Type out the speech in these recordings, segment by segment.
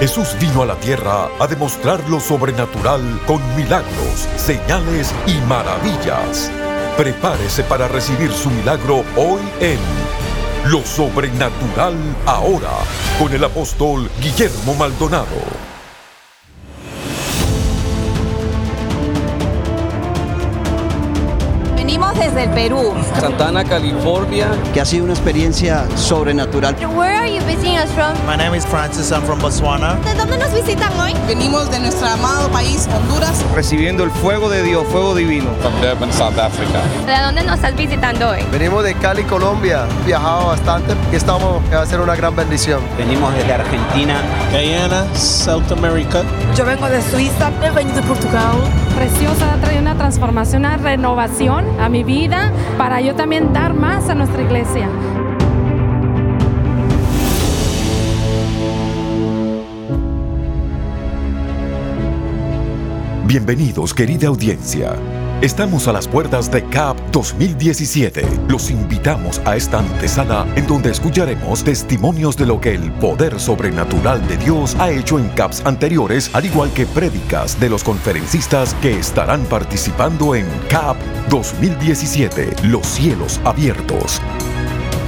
Jesús vino a la tierra a demostrar lo sobrenatural con milagros, señales y maravillas. Prepárese para recibir su milagro hoy en Lo Sobrenatural Ahora con el apóstol Guillermo Maldonado. desde el Perú. Santana, California. Que ha sido una experiencia sobrenatural. Where are you visiting us from? My name is Francis, I'm from Botswana. ¿De dónde nos visitan hoy? Venimos de nuestro amado país, Honduras. Recibiendo el fuego de Dios, fuego divino. From Durban, South Africa. ¿De dónde nos estás visitando hoy? Venimos de Cali, Colombia. Viajado bastante y estamos, que va a ser una gran bendición. Venimos desde Argentina. Guyana, South America. Yo vengo de Suiza. He venido de Portugal. Preciosa, ha traído una transformación, una renovación a mi vida para yo también dar más a nuestra iglesia. Bienvenidos, querida audiencia. Estamos a las puertas de CAP 2017. Los invitamos a esta antesala en donde escucharemos testimonios de lo que el poder sobrenatural de Dios ha hecho en CAPs anteriores, al igual que prédicas de los conferencistas que estarán participando en CAP 2017, Los cielos abiertos.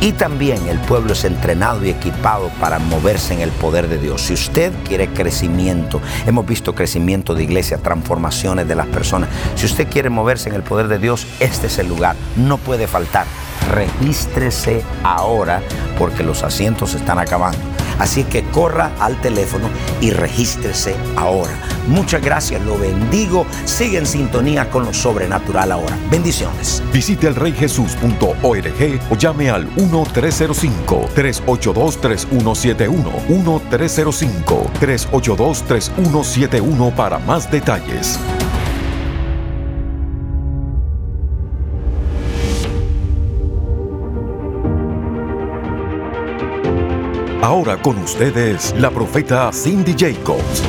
y también el pueblo es entrenado y equipado para moverse en el poder de Dios. Si usted quiere crecimiento, hemos visto crecimiento de iglesia, transformaciones de las personas. Si usted quiere moverse en el poder de Dios, este es el lugar. No puede faltar. Regístrese ahora porque los asientos se están acabando. Así que corra al teléfono y regístrese ahora. Muchas gracias, lo bendigo. Sigue en sintonía con lo sobrenatural ahora. Bendiciones. Visite elreyjesus.org o llame al 1-305-382-3171. 1-305-382-3171 para más detalles. Ahora con ustedes, la profeta Cindy Jacobs.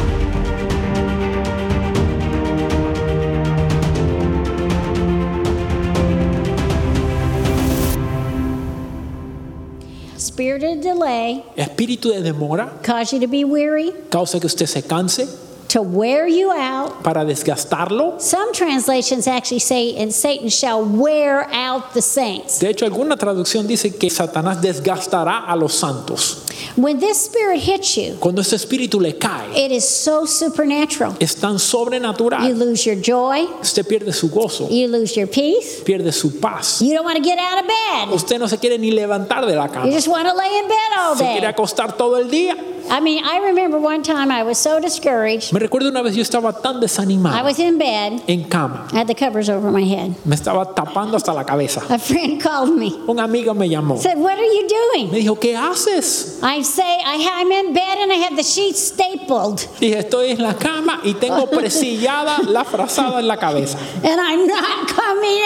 Spirit of delay Espíritu de demora cause you to be weary, causa que usted se canse to wear you out. para desgastarlo. Some translations actually say, and Satan shall wear out the saints. De hecho, alguna traducción dice que Satanás desgastará a los santos. When this spirit hits you, Cuando este espíritu le cae, it is so supernatural. es tan sobrenatural. You lose your joy, Usted pierde su gozo, you lose your peace. pierde su paz. You don't want to get out of bed. Usted no se quiere ni levantar de la cama. You just want to lay in bed all day. Se quiere acostar todo el día. I mean, I remember one time I was so discouraged. Me recuerdo una vez yo estaba tan I was in bed. en cama. I had the covers over my head. Me estaba tapando hasta la cabeza. A friend called me. Un amigo me llamó. Said, "What are you doing?" Me dijo, ¿qué haces? I say, I, "I'm in bed and I have the sheets stapled, Dije, estoy en la cama y tengo presillada la frazada en la cabeza. and I'm not coming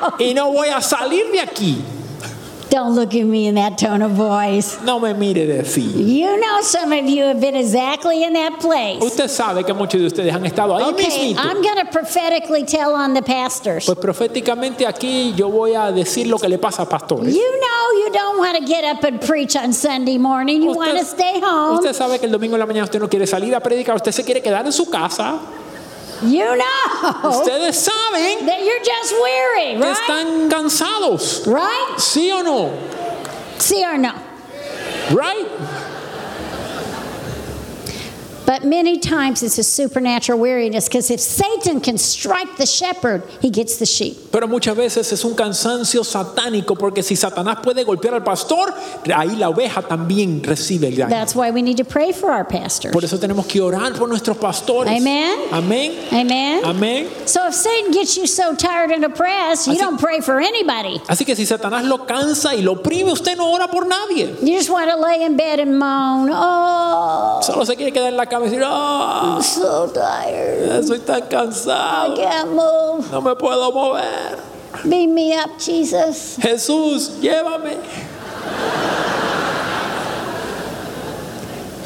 out." Y no voy a salir de aquí. Don't look at me in that tone of voice. No me mire de así. You know, some of you have been exactly in that place. Usted sabe que muchos de ustedes han estado ahí Okay, mismito. I'm going to prophetically tell on the pastors. Pues proféticamente aquí yo voy a decir lo que le pasa a pastores. You know you don't want to get up and preach on Sunday morning. You want to stay home. usted sabe que el domingo en la mañana usted no quiere salir a predicar, usted se quiere quedar en su casa. You know Ustedes saben that you're just weary, que right? están cansados. Right? ¿Sí o no? See or no? Right? But many times it's a supernatural weariness because if Satan can strike the shepherd, he gets the sheep. Pero muchas veces es un cansancio satánico porque si Satanás puede golpear al pastor, ahí la oveja también recibe el daño. That's why we need to pray for our pastors. Por eso tenemos que orar por nuestros pastores. Amen. Amén. Amen. Amén. So if Satan gets you so tired and oppressed, you don't pray for anybody. Así que si Satanás lo cansa y lo oprime, usted no ora por nadie. You just want to lay in bed and moan, oh. Solo se quiere quedar en la cama cama y decir, "Ah, I'm so tired. estoy tan I cansado, can't move. no me puedo mover. Beam me up, Jesus. Jesús, llévame.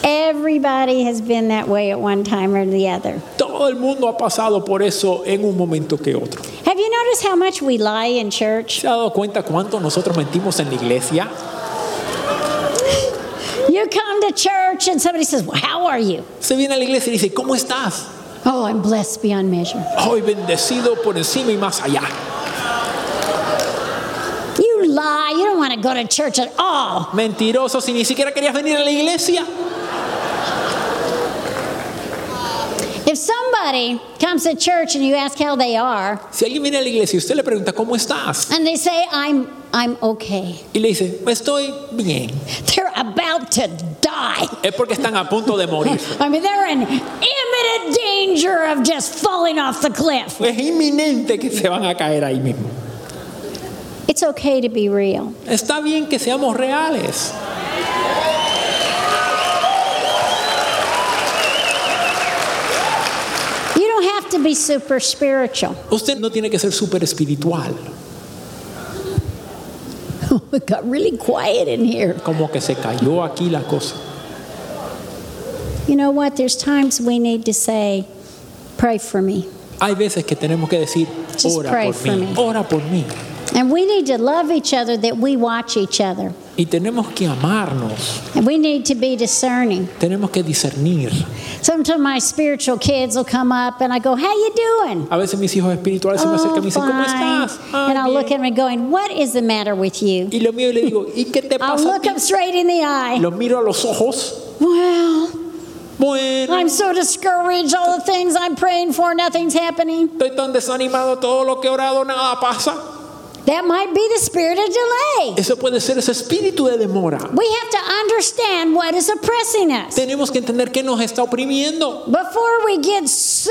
Everybody has been that way at one time or the other. Todo el mundo ha pasado por eso en un momento que otro. Have you noticed how much we lie in church? ¿Se ha dado cuenta cuánto nosotros mentimos en la iglesia? Church and somebody says, well, How are you? Se viene a la iglesia y dice, ¿cómo estás? Oh, I'm blessed beyond measure. Hoy bendecido por encima y más allá. You lie. You don't want to go to church at all. Mentiroso, si ni siquiera querías venir a la iglesia. Somebody comes to church and you ask how they are, Si alguien viene a la iglesia y usted le pregunta, ¿cómo estás? and they say, I'm, I'm okay, Y le dice, estoy bien. they're about to die. Es porque están a punto de morir. I mean, they're in imminent danger of just falling off the cliff. Es inminente que se van a caer ahí mismo. It's okay to be real. Está bien que seamos reales. To be super spiritual. Usted no tiene que ser súper espiritual. it got really quiet in here. Como que se cayó aquí la cosa. You know what? There's times we need to say, Pray for me. Hay veces que tenemos que decir, Just ora por mí, me. ora por mí. And we need to love each other that we watch each other. Y tenemos que amarnos, And we need to be discerning. tenemos que discernir. Sometimes my spiritual kids will come up and I go, How you doing? A veces mis hijos espirituales se me acercan y me Oh, dicen, ¿cómo oh, estás? "Ay, And I'll look at them going, What is the matter with you? Y lo mío y le digo, ¿y qué te I'll pasa? a look them straight in the eye. Los miro a los ojos. Well, Bueno, I'm so discouraged. All the things I'm praying for, nothing's happening. estoy tan desanimado, todo lo que he orado, nada pasa. That might be the spirit of delay. Eso puede ser ese espíritu de demora. We have to understand what is oppressing us. Tenemos que entender que nos está oprimiendo. Before we get so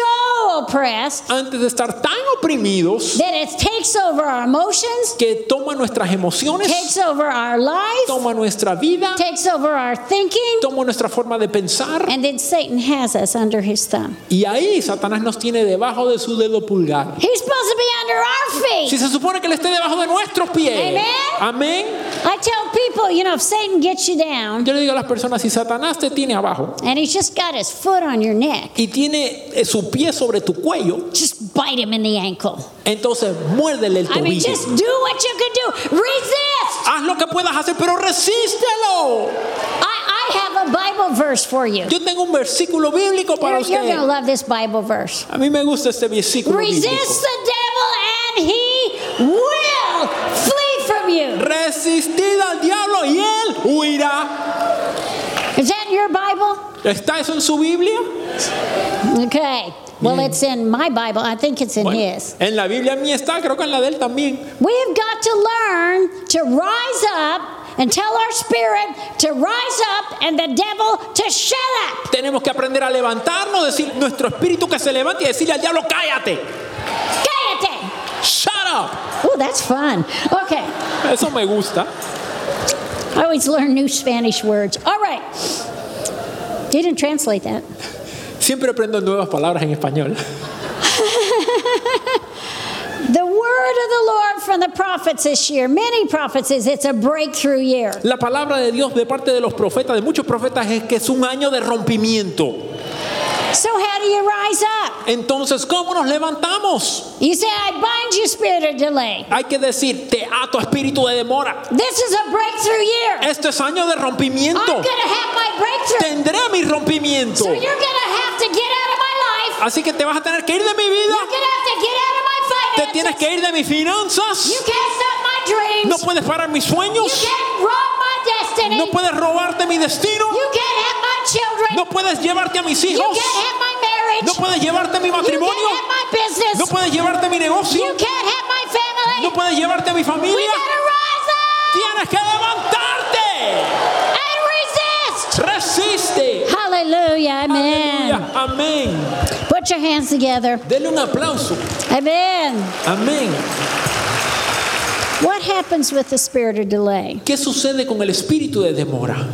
oppressed Antes de estar tan oprimidos that it takes over our emotions, que toma nuestras emociones, takes over our life, toma nuestra vida, takes over our thinking, toma nuestra forma de pensar. and then Satan has us under his thumb. Y ahí Satanás nos tiene debajo de su dedo pulgar. He's supposed to be under our feet. Si se supone que él esté debajo de nuestros pies. Amen. I tell people, you know, if Satan gets you down Yo le digo a las personas, si Satanás te tiene abajo and he's just got his foot on your neck, y tiene eh, su pie sobre tu cuello, just bite him in the ankle. entonces muérdele el I mean, tobillo. just do what you can do. Resist. Haz lo que puedas hacer, pero resístelo. I, I have a Bible verse for you. Yo tengo un versículo bíblico para You're, you're going to love this Bible verse. A mí me gusta este versículo Resist bíblico. the Resistid al diablo y él huirá. Is that in your Bible? ¿Está eso en su Biblia? Okay. Well, it's in my Bible. I think it's in Bueno, his. en la Biblia mía está, creo que en la de él también. We've got to learn to rise up and tell our spirit to rise up and the devil to shut up. Tenemos que aprender a levantarnos, decir nuestro espíritu que se levante y decirle al diablo, cállate. Cállate. Shut up. Oh, that's fun. Okay. Eso me gusta. I always learn new Spanish words. All right. Didn't translate that. Siempre aprendo nuevas palabras en español. The word of the Lord from the prophets this year, many prophets, is it's a breakthrough year. La palabra de Dios de parte de los profetas, de muchos profetas, es que es un año de rompimiento. So, do you rise up? Entonces, ¿cómo nos levantamos? You say, I bind you, spirit of delay. Hay que decir, te ato espíritu de demora. This is a breakthrough year. Este es año de rompimiento. I'm to have my breakthrough. Tendré mi rompimiento. So, you're to have to get out of my life. Así que te vas a tener que ir de mi vida. You're to have to get out of my Te tienes finances. que ir de mis finanzas. You can't stop my dreams. No puedes parar mis You sueños. can't rob my destiny. No puedes robarte mi destino. You can't have my children. No puedes llevarte a mis you hijos. can't have my marriage. No puedes llevarte mi you matrimonio. can't have my business. No puedes llevarte mi negocio. you can't have my family. No puedes llevarte mi we familia. gotta rise up Tienes que levantarte. and resist. Resiste. Hallelujah. Amen. Aleluya. Amén. Put your hands together. Denle un aplauso. Amen. Amén. What happens with the spirit of delay? ¿Qué sucede con el espíritu de demora?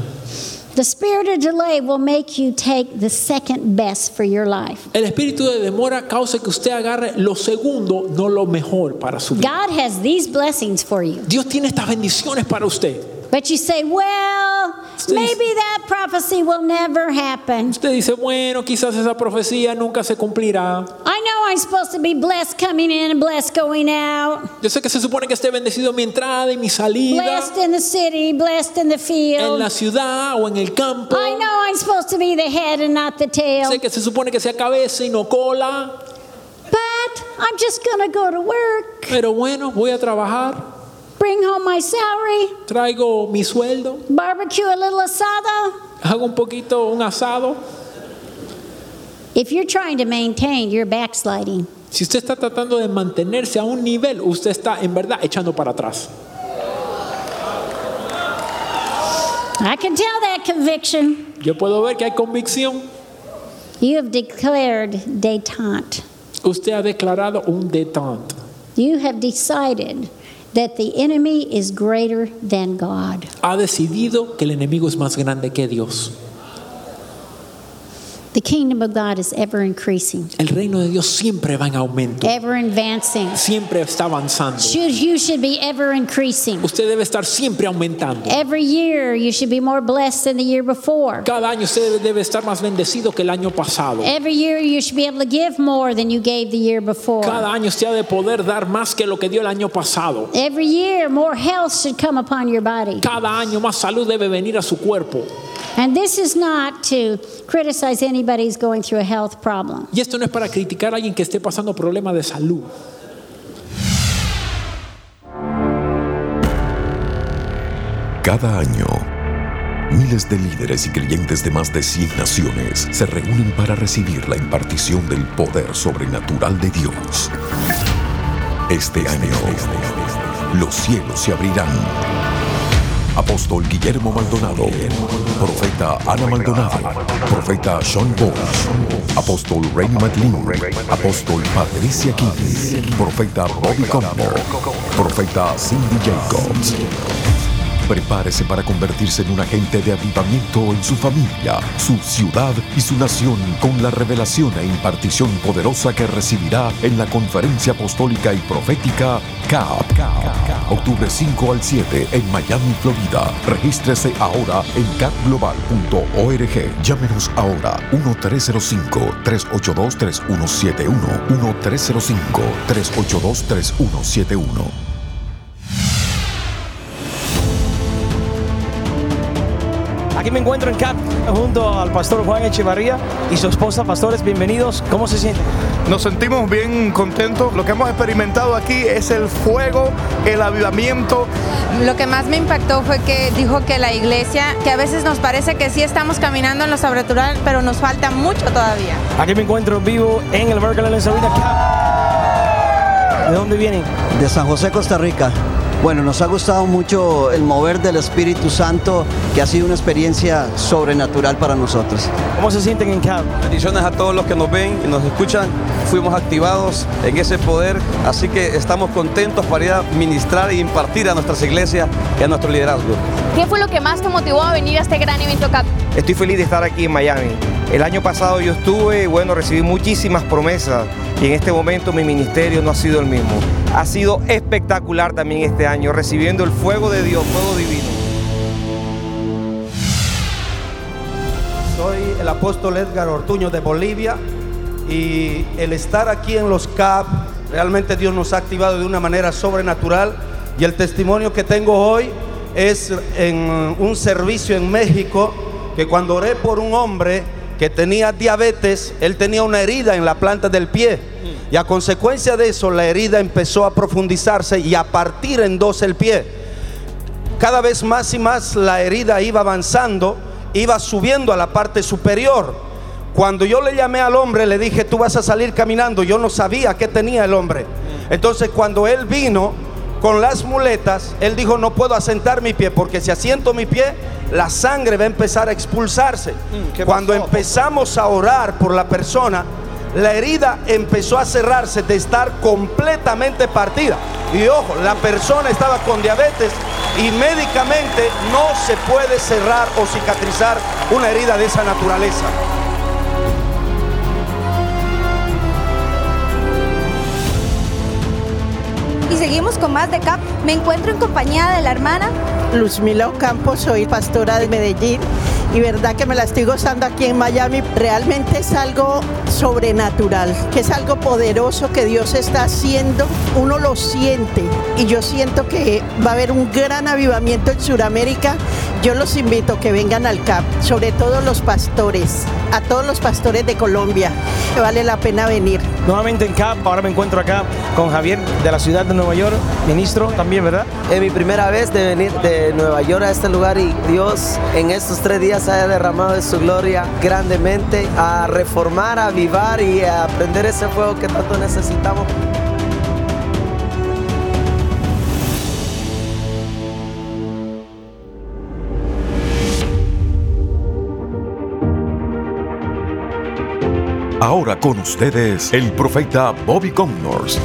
The spirit of delay will make you take the second best for your life. El espíritu de demora causa que usted agarre lo segundo, no lo mejor para su vida. God has these blessings for you. Dios tiene estas bendiciones para usted. But you say, well, maybe that prophecy will never happen. Usted dice, bueno, quizás esa profecía nunca se cumplirá. I know I'm supposed to be blessed coming in and blessed going out. Yo sé que se supone que esté bendecido mi entrada y mi salida. Blessed in the city, blessed in the field. En la ciudad o en el campo. I know I'm supposed to be the head and not the tail. Sé que se supone que sea cabeza y no cola. But I'm just going to go to work, Pero bueno, voy a trabajar. Bring home my salary, Traigo mi sueldo. barbecue a little asada. Hago un poquito un asado. If you're trying to maintain, you're backsliding. Si usted está tratando de mantenerse a un nivel, usted está en verdad echando para atrás. I can tell that conviction. Yo puedo ver que hay convicción. You have declared detente. Usted ha declarado un detente. You have decided that the enemy is greater than God. Ha decidido que el enemigo es más grande que Dios. The kingdom of God is ever increasing, El reino de Dios siempre va en aumento. ever advancing. Siempre está avanzando. Should, you should be ever increasing. Usted debe estar siempre aumentando. Every year, you should be more blessed than the year before. Cada año usted debe estar más bendecido que el año pasado. Every year, you should be able to give more than you gave the year before. Cada año usted ha de poder dar más que lo que dio el año pasado. Every year, more health should come upon your body. Cada año más salud debe venir a su cuerpo. And this is not to criticize anybody who's going through a health problem. Y esto no es para criticar a alguien que esté pasando problemas de salud. Cada año, miles de líderes y creyentes de más de 100 naciones se reúnen para recibir la impartición del poder sobrenatural de Dios. Este año, los cielos se abrirán. Apóstol Guillermo Maldonado, Profeta Ana Maldonado, Profeta Sean Bosch, Apóstol Ray McLean, Apóstol Patricia King, Profeta Bobby Conner, Profeta Cindy Jacobs. Prepárese para convertirse en un agente de avivamiento en su familia, su ciudad y su nación con la revelación e impartición poderosa que recibirá en la conferencia apostólica y profética CAP. Octubre 5 al 7 en Miami, Florida. Regístrese ahora en capglobal.org. Llámenos ahora 1-305-382-3171. 1-305-382-3171. Aquí me encuentro en CAP junto al pastor Juan Echevarría y su esposa, pastores, bienvenidos. ¿Cómo se sienten? Nos sentimos bien contentos. Lo que hemos experimentado aquí es el fuego, el avivamiento. Lo que más me impactó fue que dijo que la iglesia, que a veces nos parece que sí estamos caminando en lo sobrenatural, pero nos falta mucho todavía. Aquí me encuentro vivo en el Airlines Arena CAP. ¿De dónde vienen? De San José, Costa Rica. Bueno, nos ha gustado mucho el mover del Espíritu Santo, que ha sido una experiencia sobrenatural para nosotros. ¿Cómo se sienten en CAP? Bendiciones a todos los que nos ven y nos escuchan. Fuimos activados en ese poder, así que estamos contentos para ir a ministrar e impartir a nuestras iglesias y a nuestro liderazgo. ¿Qué fue lo que más te motivó a venir a este gran evento CAP? Estoy feliz de estar aquí en Miami. El año pasado yo estuve y bueno, recibí muchísimas promesas y en este momento mi ministerio no ha sido el mismo. Ha sido espectacular también este año, recibiendo el fuego de Dios, fuego divino. Soy el apóstol Edgar Ortuño de Bolivia y el estar aquí en los CAP, realmente Dios nos ha activado de una manera sobrenatural y el testimonio que tengo hoy es en un servicio en México que cuando oré por un hombre que tenía diabetes, él tenía una herida en la planta del pie. Y a consecuencia de eso, la herida empezó a profundizarse y a partir en dos el pie. Cada vez más y más la herida iba avanzando, iba subiendo a la parte superior. Cuando yo le llamé al hombre, le dije, tú vas a salir caminando. Yo no sabía qué tenía el hombre. Entonces cuando él vino con las muletas, él dijo, no puedo asentar mi pie, porque si asiento mi pie, la sangre va a empezar a expulsarse. Cuando empezamos a orar por la persona, la herida empezó a cerrarse de estar completamente partida. Y ojo, la persona estaba con diabetes y médicamente no se puede cerrar o cicatrizar una herida de esa naturaleza. Y seguimos con más de CAP. Me encuentro en compañía de la hermana Luzmila Ocampo, soy pastora de Medellín y verdad que me la estoy gozando aquí en Miami. Realmente es algo sobrenatural, que es algo poderoso que Dios está haciendo. Uno lo siente y yo siento que va a haber un gran avivamiento en Sudamérica. Yo los invito a que vengan al CAP, sobre todo los pastores, a todos los pastores de Colombia, que vale la pena venir. Nuevamente en CAP, ahora me encuentro acá con Javier de la ciudad de Nueva York, ministro también, ¿verdad? Es mi primera vez de venir de Nueva York a este lugar y Dios en estos tres días haya derramado de su gloria grandemente a reformar, a avivar y a prender ese fuego que tanto necesitamos. Ahora con ustedes, el profeta Bobby Connors.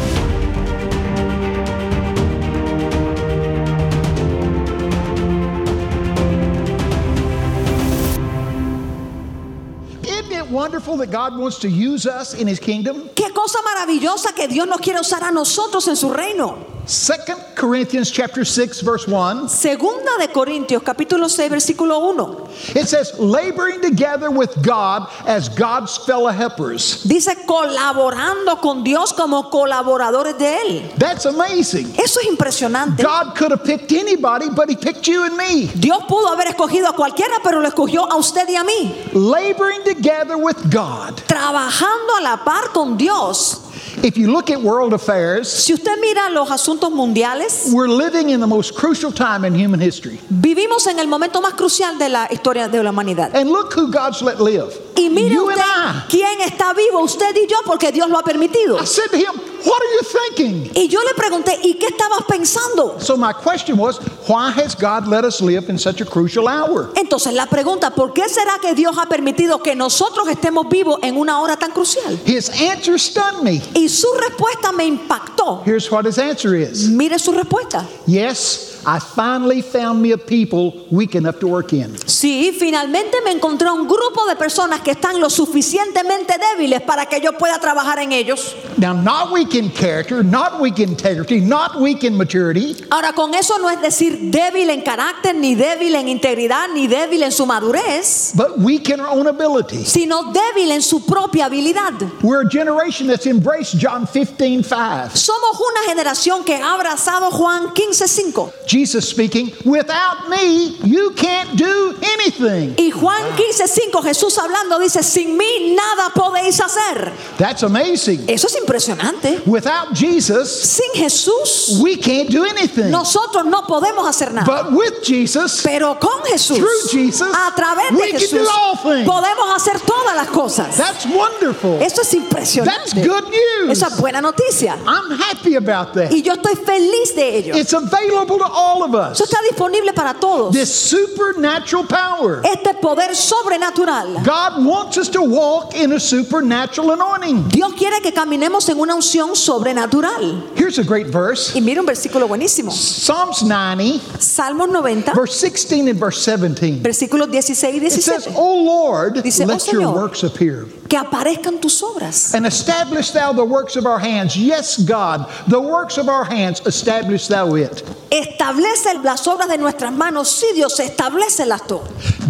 Qué cosa maravillosa que Dios nos quiere usar a nosotros en su reino. 2 Corinthians chapter 6 verse 1. Segunda de Corintios capítulo 6 versículo 1. It says laboring together with God as God's fellow helpers. Dice colaborando con Dios como colaboradores de él. That's amazing. Eso es impresionante. God could have picked anybody, but he picked you and me. Dios pudo haber escogido a cualquiera, pero lo escogió a usted y a mí. Laboring together with God. Trabajando a la par con Dios. If you look at world affairs, si usted mira los asuntos mundiales, we're living in the most crucial time in human history. Vivimos en el momento más crucial de la historia de la humanidad. And look who God's let live. Y mire you usted quién está vivo, usted y yo, porque Dios lo ha permitido. I said to him, "What are you thinking?" Y yo le pregunté, ¿y qué estabas pensando? So my question was, why has God let us live in such a crucial hour? Entonces la pregunta, ¿por qué será que Dios ha permitido que nosotros estemos vivos en una hora tan crucial? His answer stunned me. Y su respuesta me impactó. Here's what his answer is. Mire su respuesta. Yes, I finally found me a people weak enough to work in. Sí, finalmente me encontré un grupo de personas que están lo suficientemente débiles para que yo pueda trabajar en ellos. Now, not weak in character, not weak in integrity, not weak in maturity. Ahora, con eso no es decir débil en carácter, ni débil en integridad, ni débil en su madurez, But weak in our own ability. sino débil en su propia habilidad. We're a generation that's embraced John 15, 5. Somos una generación que ha abrazado Juan 15:5. Jesus speaking, without me, you can't do anything. Y Juan 15:5, Jesús hablando, dice: Sin mí nada podéis hacer. That's amazing. Eso es impresionante. Without Jesus, Sin Jesús, we can't do anything. nosotros no podemos hacer nada. But with Jesus, Pero con Jesús, through Jesus, a través we de can Jesús, do all things. podemos hacer todas las cosas. That's wonderful. Eso es impresionante. That's good news. Esa es buena noticia. I'm happy about that. Y yo estoy feliz de ello. It's available to all of us. Eso está disponible para todos. This supernatural power. Este poder sobrenatural. God wants us to walk in a supernatural anointing. Dios quiere que caminemos en una unción sobrenatural. Here's a great verse. Y mira un versículo buenísimo. Psalms 90, Salmos 90, verse 16 and verse 17. versículos 16 y It says, 17. O Lord, Dice, "Oh, let your Señor." works appear. Que aparezcan tus obras. And establish thou the works of our hands. Yes, God, the works of our hands, establish thou it. Establece las obras de nuestras manos. Sí, Dios, establecelas tú.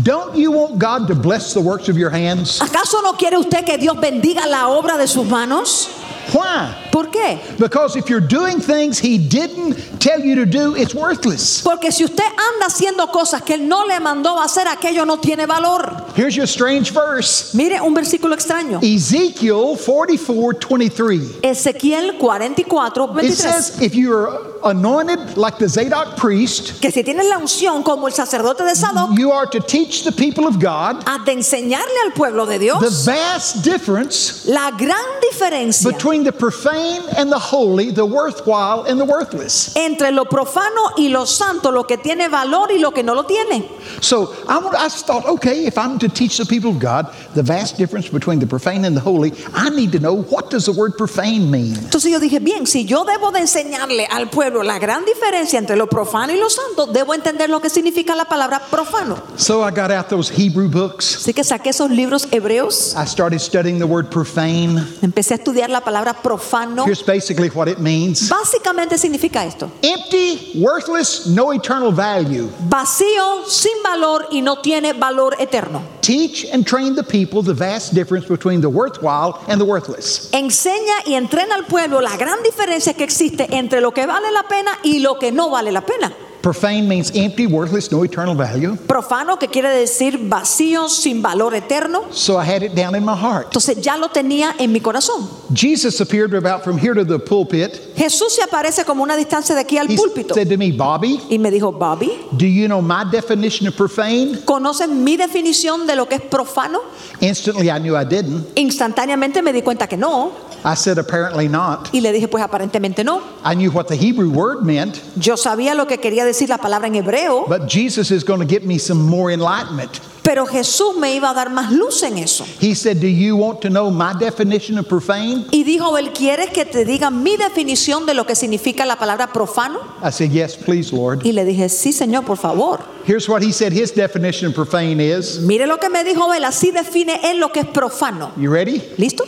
Don't you want God to bless the works of your hands? ¿Acaso no quiere usted que Dios bendiga la obra de sus manos? Why? ¿Por qué? Because if you're doing things He didn't tell you to do, it's worthless. Porque si usted anda haciendo cosas que Él no le mandó hacer, aquello no tiene valor. Here's your strange verse Mire un versículo extraño. Ezekiel 44 23. Ezequiel 44, It 23. says, if you are anointed like the Zadok priest, que si tienes la unción como el sacerdote de Sadoc, you are to teach the people of God has de enseñarle al pueblo de Dios the vast difference la gran diferencia between the profane and the holy, the worthwhile and the worthless. entre lo profano y lo santo, lo que tiene valor y lo que no lo tiene. So I, would- I thought, okay, if I'm to teach the people of God the vast difference between the profane and the holy, I need to know what does the word profane mean. Entonces yo dije, bien, si yo debo de enseñarle al pueblo la gran diferencia entre lo profano y lo santo, debo entender lo que significa la palabra profano. So I got out those Hebrew books. Así que saqué esos libros hebreos, I started studying the word profane. empecé a estudiar la palabra profano. Here's basically what it means Básicamente significa esto. empty, worthless, no eternal value. Vacío, sin valor y no tiene valor eterno. Teach and train the people the vast difference between the worthwhile and the worthless. Enseña y entrena al pueblo la gran diferencia que existe entre lo que vale la pena y lo que no vale la pena. Profane means empty, worthless, no eternal value. Profano, que quiere decir vacío, sin valor eterno. So I had it down in my heart. Entonces ya lo tenía en mi corazón. Jesus appeared about from here to the pulpit. Jesús se aparece como una distancia de aquí al He púlpito. said to me, Bobby, Y me dijo, Bobby, do you know my definition of profane? ¿conoces mi definición de lo que es profano? Instantly I knew I didn't. Instantáneamente me di cuenta que no. I said, apparently not. Y le dije, pues aparentemente no. I knew what the Hebrew word meant, Yo sabía lo que quería decir la palabra en hebreo, but Jesus is going to give me some more enlightenment. pero Jesús me iba a dar más luz en eso. He said, Do you want to know my definition of profane? Y dijo, él ¿quieres que te diga mi definición de lo que significa la palabra profano? I said, Yes, please, Lord. Y le dije, sí, Señor, por favor. Here's what he said his definition of profane is. Mire lo que me dijo él, así define él lo que es profano. You ready? ¿Listo?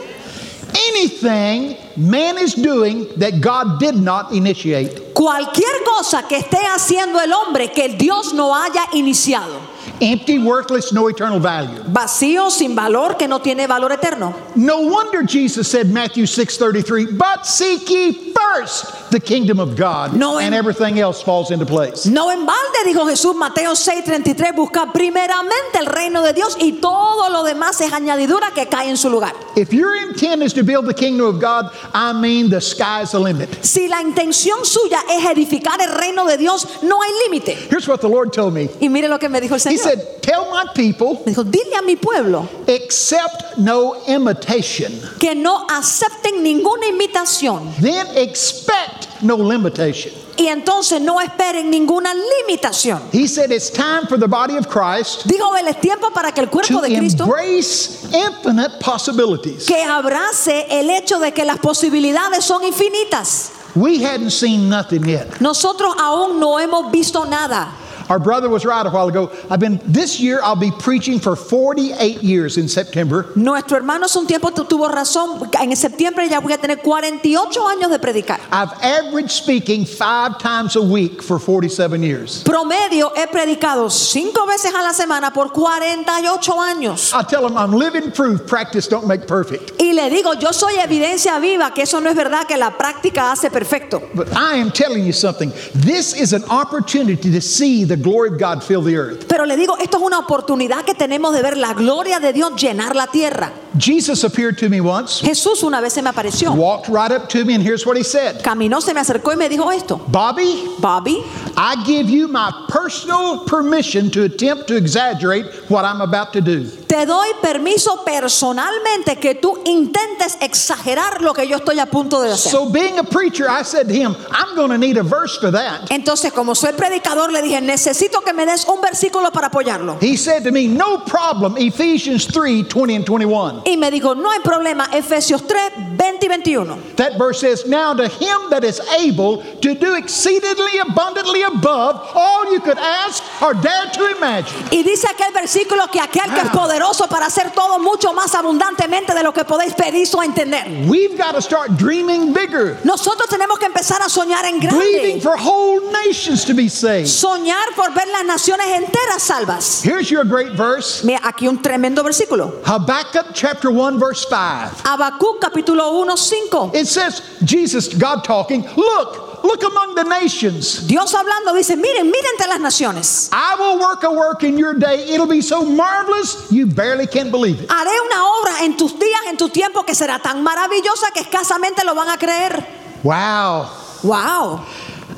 Anything man is doing that God did not initiate. Cualquier cosa que esté haciendo el hombre que el Dios no haya iniciado. Empty, worthless, no eternal value. Vacío, sin valor, que no tiene valor eterno. No wonder Jesus said, Matthew 6:33, but seek ye first the kingdom of God, No, and en- everything else falls into place. No en balde, dijo Jesús, Mateo 6:33, busca primeramente el reino de Dios y todo lo demás es añadidura que cae en su lugar. If your intent is to build the kingdom of God, I mean the sky's the limit. Si la intención suya es edificar el reino de Dios, no hay límite. Here's what the Lord told me. Y mire lo que me dijo el He Señor. said, Tell my people, Me dijo, dile a mi pueblo accept no imitation, que no acepten ninguna imitación then expect no limitation. y entonces no esperen ninguna limitación. He said it's time for the body of Christ Dijo él, es tiempo para que el cuerpo de Cristo embrace infinite possibilities. que abrace el hecho de que las posibilidades son infinitas. We hadn't seen nothing yet. Nosotros aún no hemos visto nada. Our brother was right a while ago. I've been this year I'll be preaching for 48 years in September. Nuestro hermano hace un tiempo tuvo razón. En septiembre ya voy a tener 48 años de predicar. I've averaged speaking 5 times a week for 47 years. Promedio he predicado cinco veces a la semana por 48 años. I tell them I'm living proof practice don't make perfect. Le digo, yo soy evidencia viva que eso no es verdad, que la práctica hace perfecto. But I am telling you something. This is an opportunity to see the glory of God fill the earth. Pero le digo, esto es una oportunidad que tenemos de ver la gloria de Dios llenar la tierra. Jesus appeared to me once, Jesús una vez se me apareció, walked right up to me, and here's what he said caminó, se me acercó y me dijo esto. Bobby, Bobby, I give you my personal permission to attempt to exaggerate what I'm about to do. te doy permiso personalmente que tú intentes exagerar lo que yo estoy a punto de hacer. So, being a preacher, I said to him, I'm going to need a verse for that. Entonces, como soy predicador, le dije, necesito que me des un versículo para apoyarlo. He said to me, No problem, Ephesians 3 20 and 21. Y me dijo, no hay problema, Efesios 3, 20 y 21. That verse says, Now to him that is able to do exceedingly abundantly above all you could ask or dare to imagine. Y dice aquel versículo que aquel que es poderoso para hacer todo mucho más abundantemente de lo que podéis pedir o entender. We've got to start dreaming bigger, Nosotros tenemos que empezar a soñar en believing grande. for whole nations to be saved. Soñar por ver las naciones enteras salvas. Here's your great verse Mira, aquí un tremendo versículo. Habakkuk chapter 1, verse 5. Habacuc capítulo 1, 5. It says, Jesus, God talking, look, look among the nations. Dios hablando dice, miren, miren entre las naciones. I will work a work in your day. It'll be so marvelous you barely can believe it. Haré una obra en tus días, en tu tiempo, que será tan maravillosa que escasamente lo van a creer. Wow. Wow.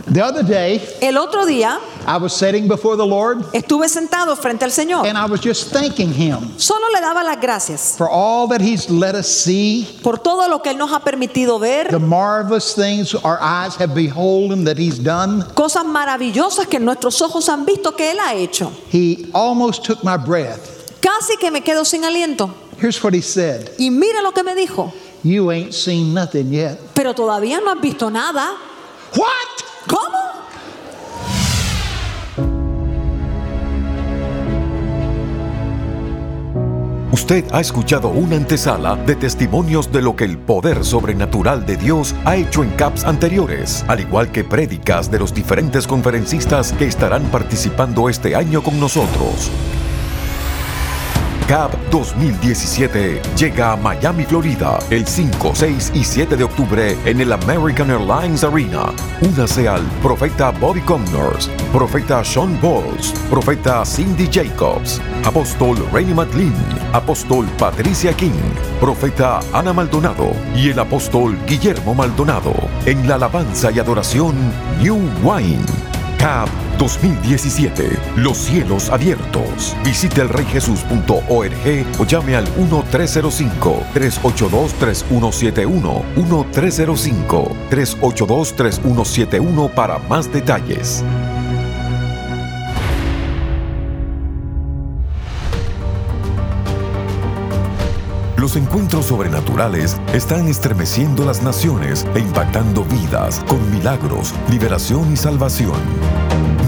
The other day, El otro día I was sitting before the Lord estuve sentado frente al Señor. and I was just thanking Him Solo le daba las gracias for all that He's let us see, por todo lo que Él nos ha permitido ver, the marvelous things our eyes have beholden that He's done. cosas maravillosas que nuestros ojos han visto que Él ha hecho. He almost took my breath. Casi que me quedo sin aliento. Here's what He said Y mira lo que me dijo. You ain't seen nothing yet. Pero todavía no has visto nada. What? ¿Cómo? Usted ha escuchado una antesala de testimonios de lo que el poder sobrenatural de Dios ha hecho en CAPS anteriores, al igual que prédicas de los diferentes conferencistas que estarán participando este año con nosotros. CAP 2017 llega a Miami, Florida, el 5, 6 y 7 de octubre en el American Airlines Arena. Únase al profeta Bobby Connors, profeta Sean Bowles, profeta Cindy Jacobs, apóstol Rainy McLean, apóstol Patricia King, profeta Ana Maldonado y el apóstol Guillermo Maldonado en la alabanza y adoración New Wine. CAP 2017. Los cielos abiertos. Visite elreyjesus.org o llame al 1-305-382-3171. 1-305-382-3171 para más detalles. Los encuentros sobrenaturales están estremeciendo las naciones e impactando vidas con milagros, liberación y salvación.